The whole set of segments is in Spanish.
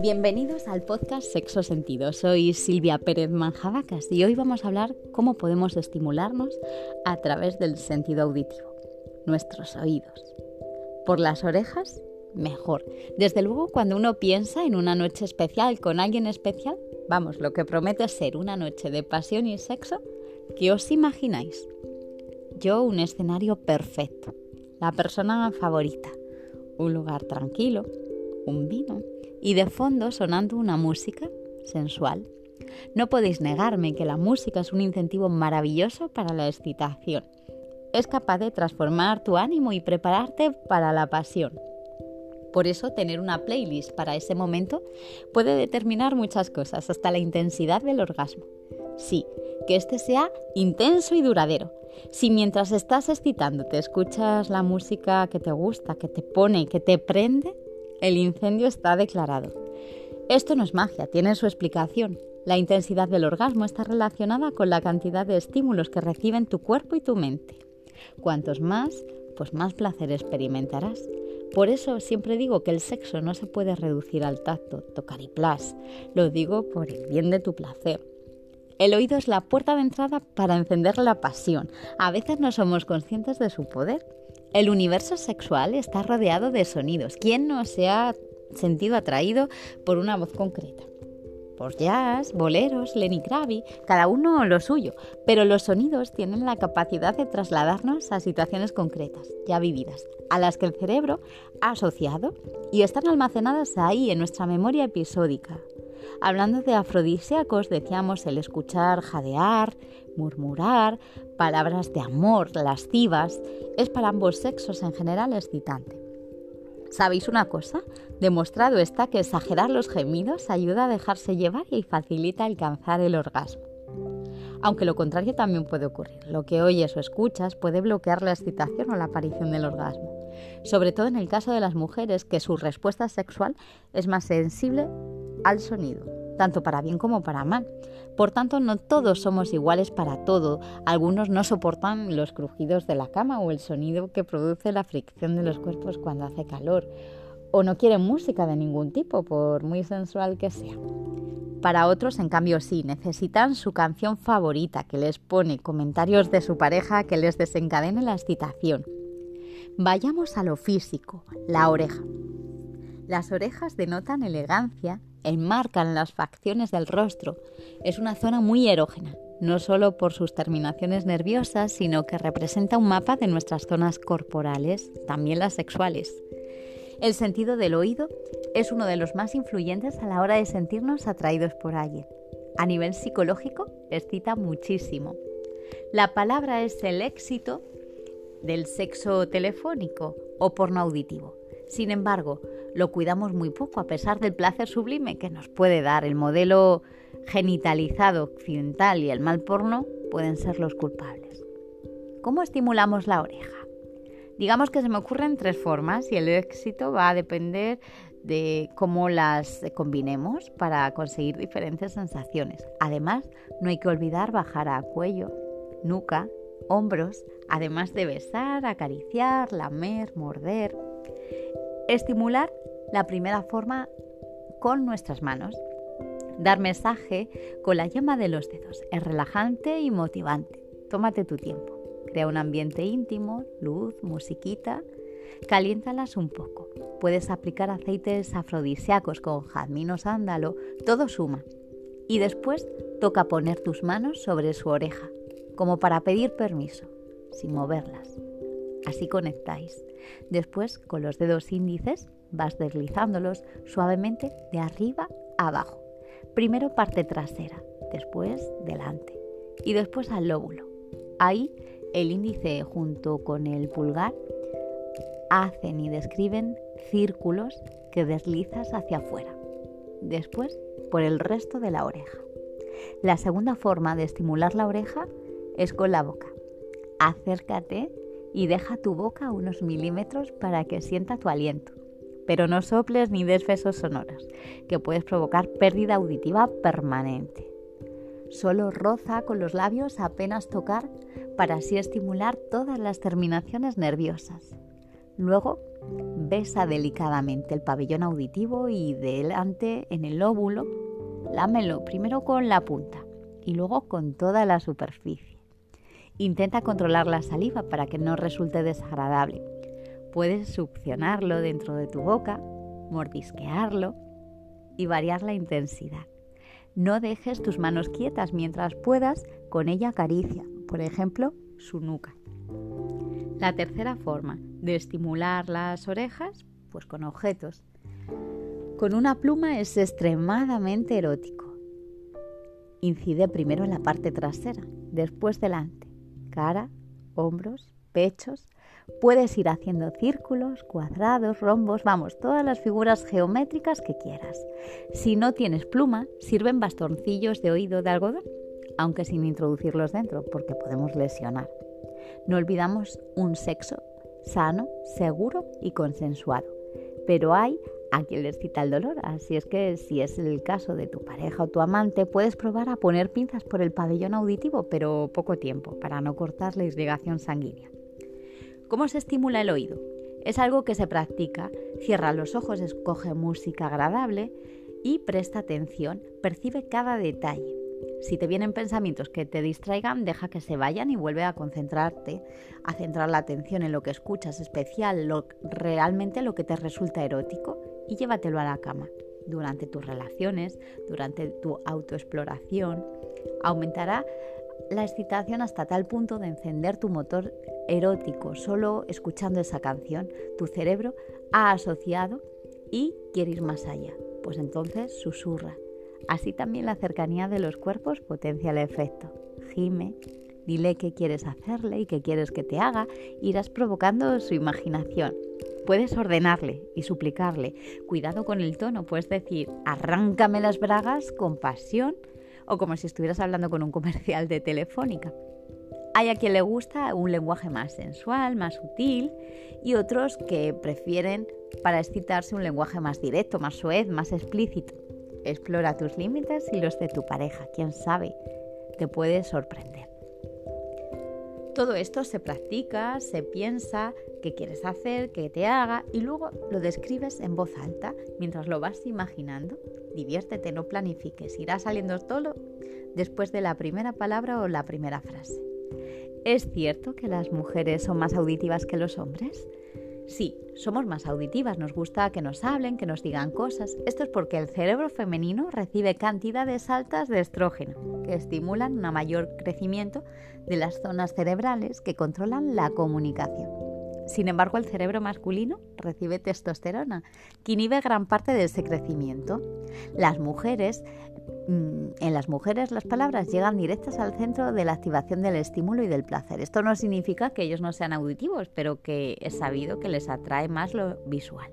Bienvenidos al podcast Sexo Sentido. Soy Silvia Pérez Manjabacas y hoy vamos a hablar cómo podemos estimularnos a través del sentido auditivo, nuestros oídos. Por las orejas, mejor. Desde luego, cuando uno piensa en una noche especial con alguien especial, vamos, lo que promete ser una noche de pasión y sexo, ¿qué os imagináis? Yo un escenario perfecto, la persona favorita, un lugar tranquilo, un vino y de fondo sonando una música sensual. No podéis negarme que la música es un incentivo maravilloso para la excitación. Es capaz de transformar tu ánimo y prepararte para la pasión. Por eso tener una playlist para ese momento puede determinar muchas cosas, hasta la intensidad del orgasmo. Sí, que este sea intenso y duradero. Si mientras estás excitando te escuchas la música que te gusta, que te pone, que te prende, el incendio está declarado. Esto no es magia, tiene su explicación. La intensidad del orgasmo está relacionada con la cantidad de estímulos que reciben tu cuerpo y tu mente. Cuantos más, pues más placer experimentarás. Por eso siempre digo que el sexo no se puede reducir al tacto, tocar y plas. Lo digo por el bien de tu placer. El oído es la puerta de entrada para encender la pasión. A veces no somos conscientes de su poder. El universo sexual está rodeado de sonidos. ¿Quién no se ha sentido atraído por una voz concreta? Por jazz, boleros, Lenny Kravitz, cada uno lo suyo, pero los sonidos tienen la capacidad de trasladarnos a situaciones concretas, ya vividas, a las que el cerebro ha asociado y están almacenadas ahí en nuestra memoria episódica. Hablando de afrodisíacos, decíamos el escuchar jadear, murmurar, palabras de amor, lascivas, es para ambos sexos en general excitante. ¿Sabéis una cosa? Demostrado está que exagerar los gemidos ayuda a dejarse llevar y facilita alcanzar el orgasmo. Aunque lo contrario también puede ocurrir. Lo que oyes o escuchas puede bloquear la excitación o la aparición del orgasmo. Sobre todo en el caso de las mujeres, que su respuesta sexual es más sensible al sonido, tanto para bien como para mal. Por tanto, no todos somos iguales para todo. Algunos no soportan los crujidos de la cama o el sonido que produce la fricción de los cuerpos cuando hace calor. O no quieren música de ningún tipo, por muy sensual que sea. Para otros, en cambio, sí, necesitan su canción favorita que les pone comentarios de su pareja que les desencadene la excitación. Vayamos a lo físico, la oreja. Las orejas denotan elegancia, enmarcan las facciones del rostro. Es una zona muy erógena, no solo por sus terminaciones nerviosas, sino que representa un mapa de nuestras zonas corporales, también las sexuales. El sentido del oído es uno de los más influyentes a la hora de sentirnos atraídos por alguien. A nivel psicológico, excita muchísimo. La palabra es el éxito del sexo telefónico o porno auditivo. Sin embargo, lo cuidamos muy poco a pesar del placer sublime que nos puede dar. El modelo genitalizado occidental y el mal porno pueden ser los culpables. ¿Cómo estimulamos la oreja? Digamos que se me ocurren tres formas y el éxito va a depender de cómo las combinemos para conseguir diferentes sensaciones. Además, no hay que olvidar bajar a cuello, nuca, hombros, además de besar, acariciar, lamer, morder. Estimular la primera forma con nuestras manos. Dar mensaje con la llama de los dedos. Es relajante y motivante. Tómate tu tiempo. Crea un ambiente íntimo, luz, musiquita. Caliéntalas un poco. Puedes aplicar aceites afrodisíacos con jazmín o sándalo. Todo suma. Y después toca poner tus manos sobre su oreja, como para pedir permiso, sin moverlas. Así conectáis. Después, con los dedos índices, vas deslizándolos suavemente de arriba abajo. Primero parte trasera, después delante y después al lóbulo. Ahí el índice junto con el pulgar hacen y describen círculos que deslizas hacia afuera. Después por el resto de la oreja. La segunda forma de estimular la oreja es con la boca. Acércate y deja tu boca unos milímetros para que sienta tu aliento. Pero no soples ni des besos sonoros, que puedes provocar pérdida auditiva permanente. Solo roza con los labios apenas tocar para así estimular todas las terminaciones nerviosas. Luego, besa delicadamente el pabellón auditivo y delante en el lóbulo, lámelo primero con la punta y luego con toda la superficie. Intenta controlar la saliva para que no resulte desagradable. Puedes succionarlo dentro de tu boca, mordisquearlo y variar la intensidad. No dejes tus manos quietas mientras puedas, con ella acaricia, por ejemplo, su nuca. La tercera forma de estimular las orejas, pues con objetos. Con una pluma es extremadamente erótico. Incide primero en la parte trasera, después delante, cara, hombros, pechos, Puedes ir haciendo círculos, cuadrados, rombos, vamos, todas las figuras geométricas que quieras. Si no tienes pluma, sirven bastoncillos de oído de algodón, aunque sin introducirlos dentro, porque podemos lesionar. No olvidamos un sexo sano, seguro y consensuado. Pero hay a quien les cita el dolor, así es que si es el caso de tu pareja o tu amante, puedes probar a poner pinzas por el pabellón auditivo, pero poco tiempo, para no cortar la irrigación sanguínea. ¿Cómo se estimula el oído? Es algo que se practica. Cierra los ojos, escoge música agradable y presta atención, percibe cada detalle. Si te vienen pensamientos que te distraigan, deja que se vayan y vuelve a concentrarte, a centrar la atención en lo que escuchas especial, lo, realmente lo que te resulta erótico y llévatelo a la cama. Durante tus relaciones, durante tu autoexploración, aumentará la excitación hasta tal punto de encender tu motor erótico solo escuchando esa canción. Tu cerebro ha asociado y quiere ir más allá. Pues entonces susurra. Así también la cercanía de los cuerpos potencia el efecto. Gime, dile qué quieres hacerle y qué quieres que te haga, irás provocando su imaginación. Puedes ordenarle y suplicarle. Cuidado con el tono, puedes decir, arráncame las bragas con pasión o como si estuvieras hablando con un comercial de telefónica. Hay a quien le gusta un lenguaje más sensual, más sutil y otros que prefieren para excitarse un lenguaje más directo, más suave, más explícito. Explora tus límites y los de tu pareja, quién sabe, te puede sorprender. Todo esto se practica, se piensa qué quieres hacer, qué te haga y luego lo describes en voz alta mientras lo vas imaginando. Diviértete, no planifiques, irá saliendo todo después de la primera palabra o la primera frase. ¿Es cierto que las mujeres son más auditivas que los hombres? Sí, somos más auditivas, nos gusta que nos hablen, que nos digan cosas. Esto es porque el cerebro femenino recibe cantidades altas de estrógeno, que estimulan un mayor crecimiento de las zonas cerebrales que controlan la comunicación. Sin embargo, el cerebro masculino recibe testosterona, que inhibe gran parte de ese crecimiento. Las mujeres Mm, en las mujeres las palabras llegan directas al centro de la activación del estímulo y del placer. Esto no significa que ellos no sean auditivos, pero que es sabido que les atrae más lo visual.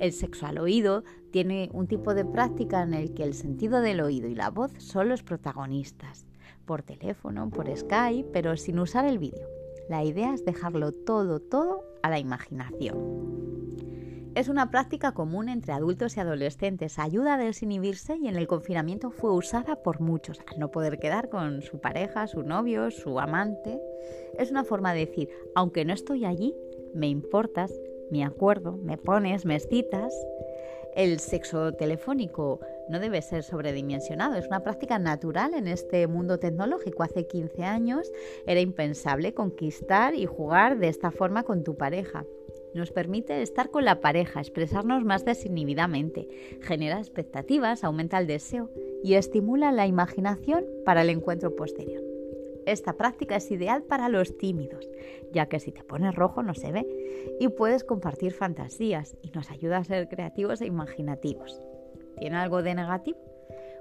El sexo al oído tiene un tipo de práctica en el que el sentido del oído y la voz son los protagonistas, por teléfono, por Skype, pero sin usar el vídeo. La idea es dejarlo todo, todo a la imaginación. Es una práctica común entre adultos y adolescentes, ayuda a desinhibirse y en el confinamiento fue usada por muchos, al no poder quedar con su pareja, su novio, su amante. Es una forma de decir, aunque no estoy allí, me importas, me acuerdo, me pones, me excitas. El sexo telefónico no debe ser sobredimensionado, es una práctica natural en este mundo tecnológico. Hace 15 años era impensable conquistar y jugar de esta forma con tu pareja. Nos permite estar con la pareja, expresarnos más desinhibidamente, genera expectativas, aumenta el deseo y estimula la imaginación para el encuentro posterior. Esta práctica es ideal para los tímidos, ya que si te pones rojo no se ve y puedes compartir fantasías y nos ayuda a ser creativos e imaginativos. ¿Tiene algo de negativo?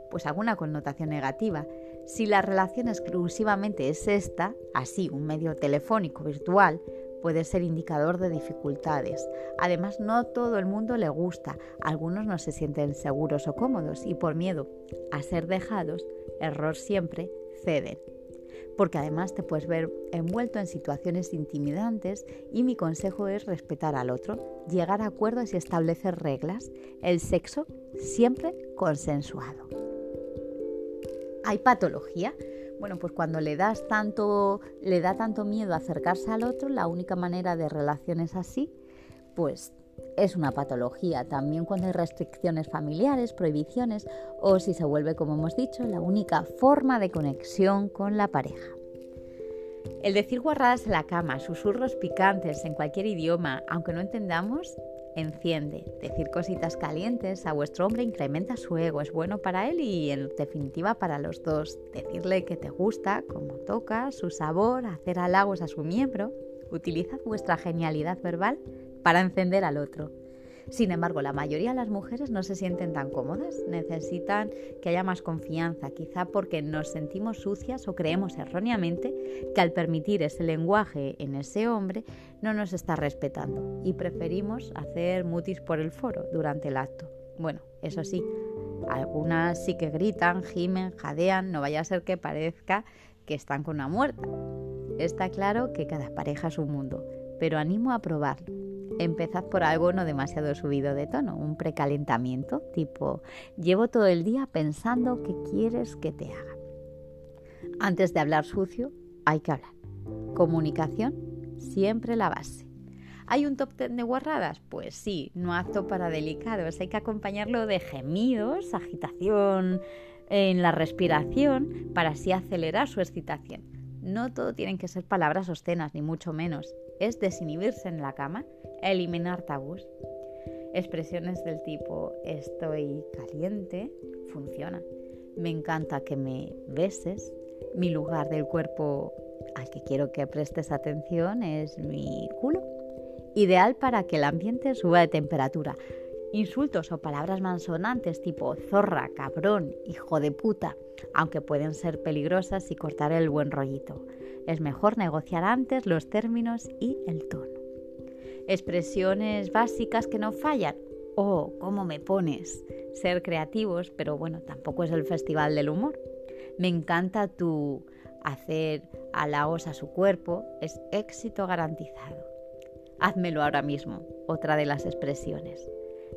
Pues alguna connotación negativa. Si la relación exclusivamente es esta, así un medio telefónico virtual, puede ser indicador de dificultades. Además, no todo el mundo le gusta, algunos no se sienten seguros o cómodos y por miedo a ser dejados, error siempre, ceden. Porque además te puedes ver envuelto en situaciones intimidantes y mi consejo es respetar al otro, llegar a acuerdos y establecer reglas. El sexo siempre consensuado. ¿Hay patología? Bueno, pues cuando le das tanto, le da tanto miedo acercarse al otro, la única manera de relaciones así, pues es una patología. También cuando hay restricciones familiares, prohibiciones o si se vuelve, como hemos dicho, la única forma de conexión con la pareja. El decir guarradas en la cama, susurros picantes en cualquier idioma, aunque no entendamos, enciende. Decir cositas calientes a vuestro hombre incrementa su ego, es bueno para él y en definitiva para los dos. Decirle que te gusta, cómo toca, su sabor, hacer halagos a su miembro. Utilizad vuestra genialidad verbal para encender al otro. Sin embargo, la mayoría de las mujeres no se sienten tan cómodas, necesitan que haya más confianza, quizá porque nos sentimos sucias o creemos erróneamente que al permitir ese lenguaje en ese hombre no nos está respetando y preferimos hacer mutis por el foro durante el acto. Bueno, eso sí, algunas sí que gritan, gimen, jadean, no vaya a ser que parezca que están con una muerta. Está claro que cada pareja es un mundo, pero animo a probarlo empezad por algo no demasiado subido de tono, un precalentamiento tipo llevo todo el día pensando qué quieres que te haga. Antes de hablar sucio, hay que hablar. Comunicación, siempre la base. ¿Hay un top ten de guarradas? Pues sí, no apto para delicados. Hay que acompañarlo de gemidos, agitación en la respiración para así acelerar su excitación. No todo tienen que ser palabras obscenas, ni mucho menos. Es desinhibirse en la cama eliminar tabús. Expresiones del tipo estoy caliente funciona. Me encanta que me beses. Mi lugar del cuerpo al que quiero que prestes atención es mi culo. Ideal para que el ambiente suba de temperatura. Insultos o palabras mansonantes tipo zorra, cabrón, hijo de puta, aunque pueden ser peligrosas y cortar el buen rollito. Es mejor negociar antes los términos y el tono expresiones básicas que no fallan. Oh, ¿cómo me pones? Ser creativos, pero bueno, tampoco es el festival del humor. Me encanta tu hacer halagos a su cuerpo, es éxito garantizado. Házmelo ahora mismo, otra de las expresiones.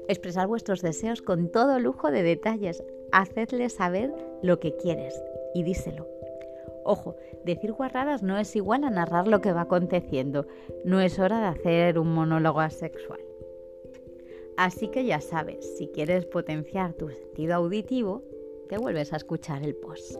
Expresar vuestros deseos con todo lujo de detalles. Hacedle saber lo que quieres y díselo. Ojo, decir guarradas no es igual a narrar lo que va aconteciendo. No es hora de hacer un monólogo asexual. Así que ya sabes, si quieres potenciar tu sentido auditivo, te vuelves a escuchar el post.